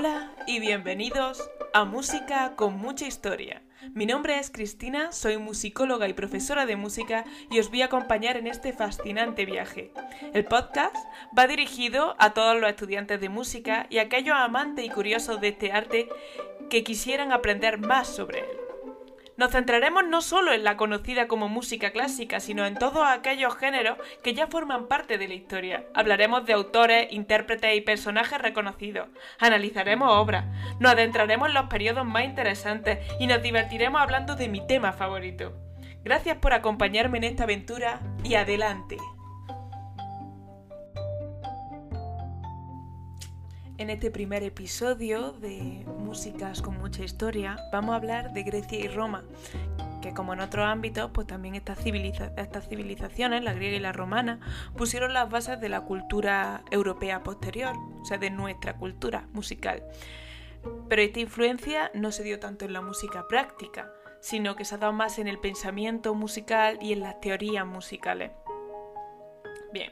Hola y bienvenidos a Música con mucha historia. Mi nombre es Cristina, soy musicóloga y profesora de música y os voy a acompañar en este fascinante viaje. El podcast va dirigido a todos los estudiantes de música y a aquellos amantes y curiosos de este arte que quisieran aprender más sobre él. Nos centraremos no solo en la conocida como música clásica, sino en todos aquellos géneros que ya forman parte de la historia. Hablaremos de autores, intérpretes y personajes reconocidos. Analizaremos obras, nos adentraremos en los periodos más interesantes y nos divertiremos hablando de mi tema favorito. Gracias por acompañarme en esta aventura y adelante. En este primer episodio de Músicas con mucha historia vamos a hablar de Grecia y Roma, que como en otros ámbitos, pues también estas, estas civilizaciones, la griega y la romana, pusieron las bases de la cultura europea posterior, o sea, de nuestra cultura musical. Pero esta influencia no se dio tanto en la música práctica, sino que se ha dado más en el pensamiento musical y en las teorías musicales. Bien,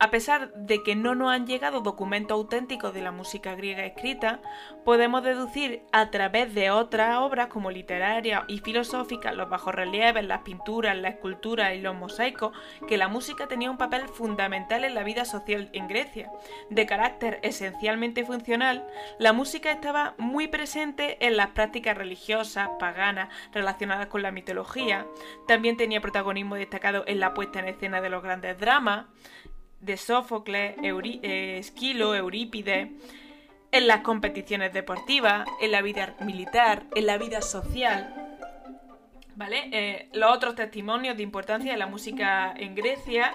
a pesar de que no nos han llegado documentos auténticos de la música griega escrita, podemos deducir a través de otras obras como literarias y filosóficas, los bajorrelieves, las pinturas, la escultura y los mosaicos, que la música tenía un papel fundamental en la vida social en Grecia. De carácter esencialmente funcional, la música estaba muy presente en las prácticas religiosas, paganas, relacionadas con la mitología. También tenía protagonismo destacado en la puesta en escena de los grandes dramas de Sófocles, eh, Esquilo, Eurípides, en las competiciones deportivas, en la vida militar, en la vida social. ¿Vale? Eh, los otros testimonios de importancia de la música en Grecia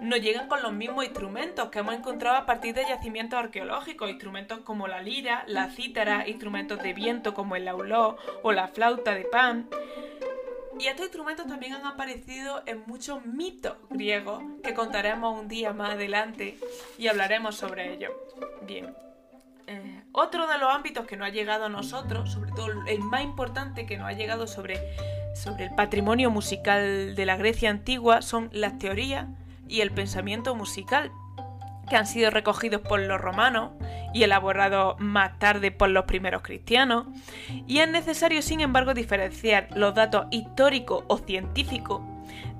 nos llegan con los mismos instrumentos que hemos encontrado a partir de yacimientos arqueológicos, instrumentos como la lira, la cítara, instrumentos de viento como el lauló o la flauta de pan. Y estos instrumentos también han aparecido en muchos mitos griegos que contaremos un día más adelante y hablaremos sobre ello. Bien. Eh, otro de los ámbitos que nos ha llegado a nosotros, sobre todo el más importante que nos ha llegado sobre, sobre el patrimonio musical de la Grecia antigua, son las teorías y el pensamiento musical, que han sido recogidos por los romanos y elaborados más tarde por los primeros cristianos, y es necesario, sin embargo, diferenciar los datos históricos o científicos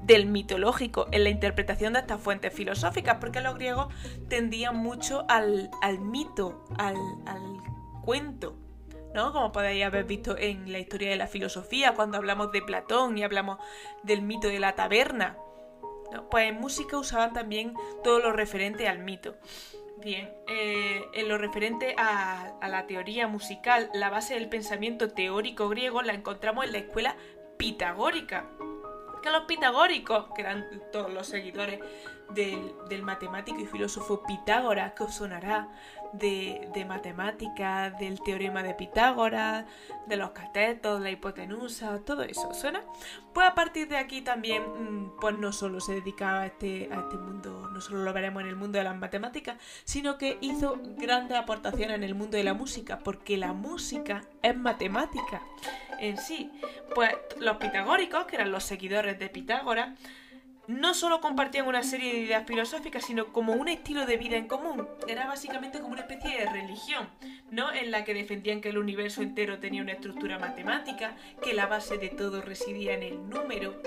del mitológico en la interpretación de estas fuentes filosóficas, porque los griegos tendían mucho al, mito, al, al cuento, ¿no? Como podéis haber visto en la historia de la filosofía, cuando hablamos de Platón y hablamos del mito de la taberna, pues en música usaban también todo lo referente al mito. Bien, eh, en lo referente a, a, la teoría musical, la base del pensamiento teórico griego la encontramos en la escuela pitagórica. Que los pitagóricos, que eran todos los seguidores del, matemático y filósofo Pitágoras, que os sonará de, de matemáticas, del teorema de Pitágoras, de los catetos, la hipotenusa, todo eso, ¿suena? Pues a partir de aquí también, mm, pues no solo se dedicaba a este, a este mundo, no solo lo veremos en el mundo de las matemáticas, sino que hizo grandes aportaciones en el mundo de la música, porque la música es matemática en sí. Pues los pitagóricos, que eran los seguidores de Pitágoras, no solo compartían una serie de ideas filosóficas, sino como un estilo de vida en común. Era básicamente como una especie de religión, ¿no? En la que defendían que el universo entero tenía una estructura matemática, que la base de todo residía en el número.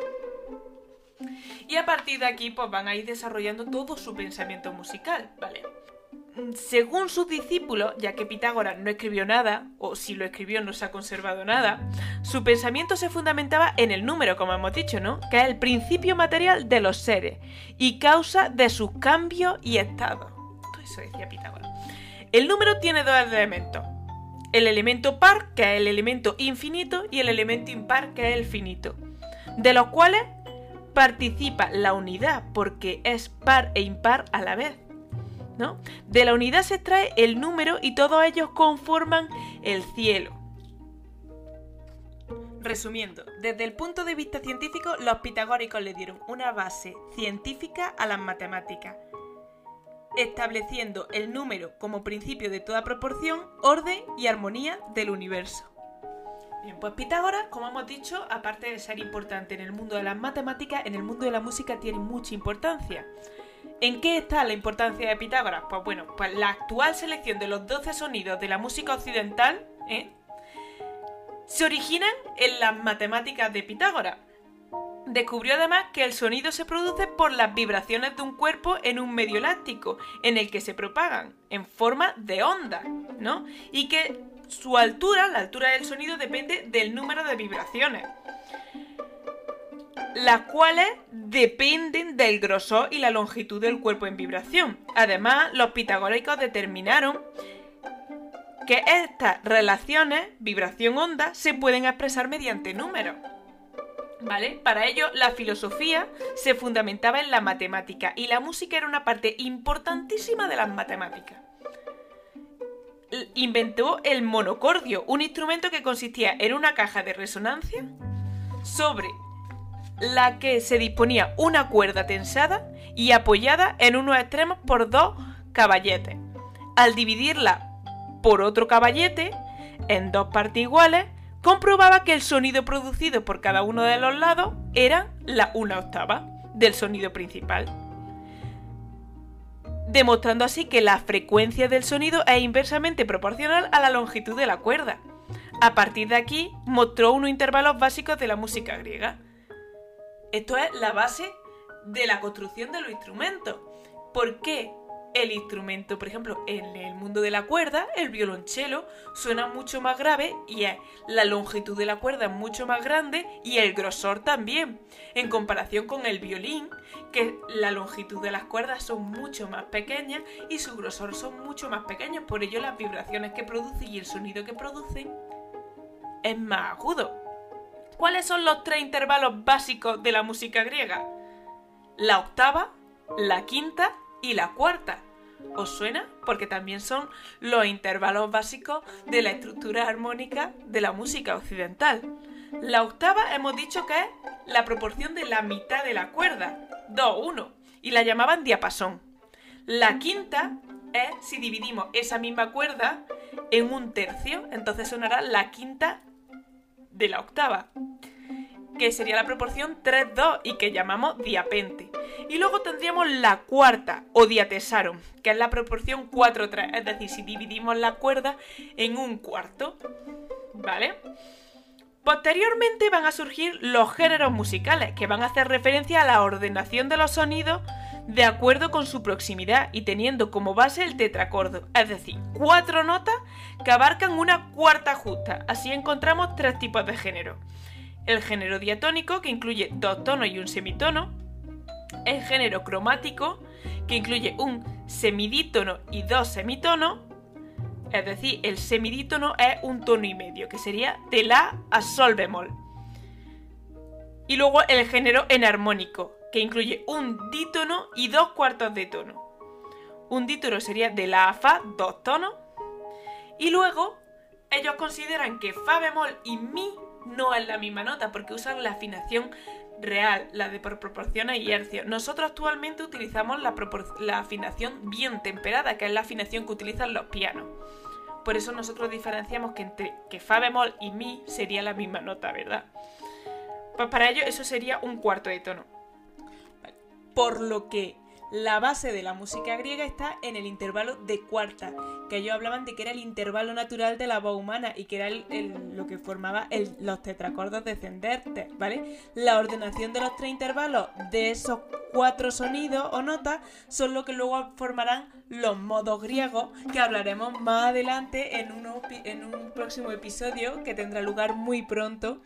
Y a partir de aquí, pues van a ir desarrollando todo su pensamiento musical, ¿vale? Según sus discípulos, ya que Pitágoras no escribió nada, o si lo escribió no se ha conservado nada, su pensamiento se fundamentaba en el número, como hemos dicho, ¿no? Que es el principio material de los seres y causa de sus cambios y estados. Todo eso decía Pitágoras. El número tiene dos elementos. El elemento par, que es el elemento infinito, y el elemento impar, que es el finito. De los cuales participa la unidad, porque es par e impar a la vez. De la unidad se extrae el número y todos ellos conforman el cielo. Resumiendo, desde el punto de vista científico, los pitagóricos le dieron una base científica a las matemáticas, estableciendo el número como principio de toda proporción, orden y armonía del universo. Bien, pues Pitágoras, como hemos dicho, aparte de ser importante en el mundo de las matemáticas, en el mundo de la música tiene mucha importancia. ¿En qué está la importancia de Pitágoras? Pues bueno, pues la actual selección de los 12 sonidos de la música occidental ¿eh? se originan en las matemáticas de Pitágoras. Descubrió además que el sonido se produce por las vibraciones de un cuerpo en un medio elástico, en el que se propagan en forma de onda, ¿no? Y que su altura, la altura del sonido, depende del número de vibraciones las cuales dependen del grosor y la longitud del cuerpo en vibración. Además, los pitagóricos determinaron que estas relaciones, vibración-onda, se pueden expresar mediante números. ¿Vale? Para ello, la filosofía se fundamentaba en la matemática y la música era una parte importantísima de las matemáticas. Inventó el monocordio, un instrumento que consistía en una caja de resonancia sobre la que se disponía una cuerda tensada y apoyada en unos extremos por dos caballetes. Al dividirla por otro caballete, en dos partes iguales, comprobaba que el sonido producido por cada uno de los lados era la una octava del sonido principal, demostrando así que la frecuencia del sonido es inversamente proporcional a la longitud de la cuerda. A partir de aquí, mostró unos intervalos básicos de la música griega. Esto es la base de la construcción de los instrumentos. ¿Por qué el instrumento, por ejemplo, en el mundo de la cuerda, el violonchelo suena mucho más grave y la longitud de la cuerda es mucho más grande y el grosor también, en comparación con el violín, que la longitud de las cuerdas son mucho más pequeñas y su grosor son mucho más pequeños, por ello las vibraciones que produce y el sonido que producen es más agudo. ¿Cuáles son los tres intervalos básicos de la música griega? La octava, la quinta y la cuarta. ¿Os suena? Porque también son los intervalos básicos de la estructura armónica de la música occidental. La octava hemos dicho que es la proporción de la mitad de la cuerda, 2-1, y la llamaban diapasón. La quinta es si dividimos esa misma cuerda en un tercio, entonces sonará la quinta de la octava, que sería la proporción 3-2 y que llamamos diapente. Y luego tendríamos la cuarta o diatesaron, que es la proporción 4-3, es decir, si dividimos la cuerda en un cuarto. ¿Vale? Posteriormente van a surgir los géneros musicales, que van a hacer referencia a la ordenación de los sonidos de acuerdo con su proximidad y teniendo como base el tetracordo, es decir, cuatro notas que abarcan una cuarta justa. Así encontramos tres tipos de género. El género diatónico, que incluye dos tonos y un semitono. El género cromático, que incluye un semidítono y dos semitonos. Es decir, el semidítono es un tono y medio, que sería de la a sol bemol. Y luego el género enarmónico, que incluye un dítono y dos cuartos de tono. Un dítono sería de la a fa, dos tonos. Y luego ellos consideran que fa bemol y mi no es la misma nota porque usan la afinación real, la de por proporciones y hercios. Nosotros actualmente utilizamos la, la afinación bien temperada, que es la afinación que utilizan los pianos. Por eso nosotros diferenciamos que entre que fa bemol y mi sería la misma nota, ¿verdad? Pues para ello eso sería un cuarto de tono por lo que la base de la música griega está en el intervalo de cuarta, que ellos hablaban de que era el intervalo natural de la voz humana y que era lo que formaba los tetracordos descendentes, ¿vale? La ordenación de los tres intervalos de esos cuatro sonidos o notas son lo que luego formarán los modos griegos, que hablaremos más adelante en, en un próximo episodio que tendrá lugar muy pronto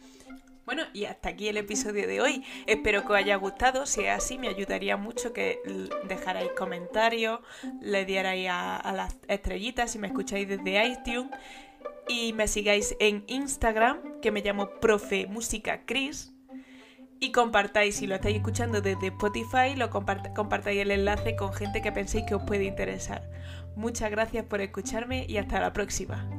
bueno, y hasta aquí el episodio de hoy. Espero que os haya gustado. Si es así, me ayudaría mucho que dejarais comentarios, le dierais a, las estrellitas si me escucháis desde iTunes. Y me sigáis en Instagram, que me llamo Profe Música Chris. Y compartáis, si lo estáis escuchando desde Spotify, lo compartáis el enlace con gente que penséis que os puede interesar. Muchas gracias por escucharme y hasta la próxima.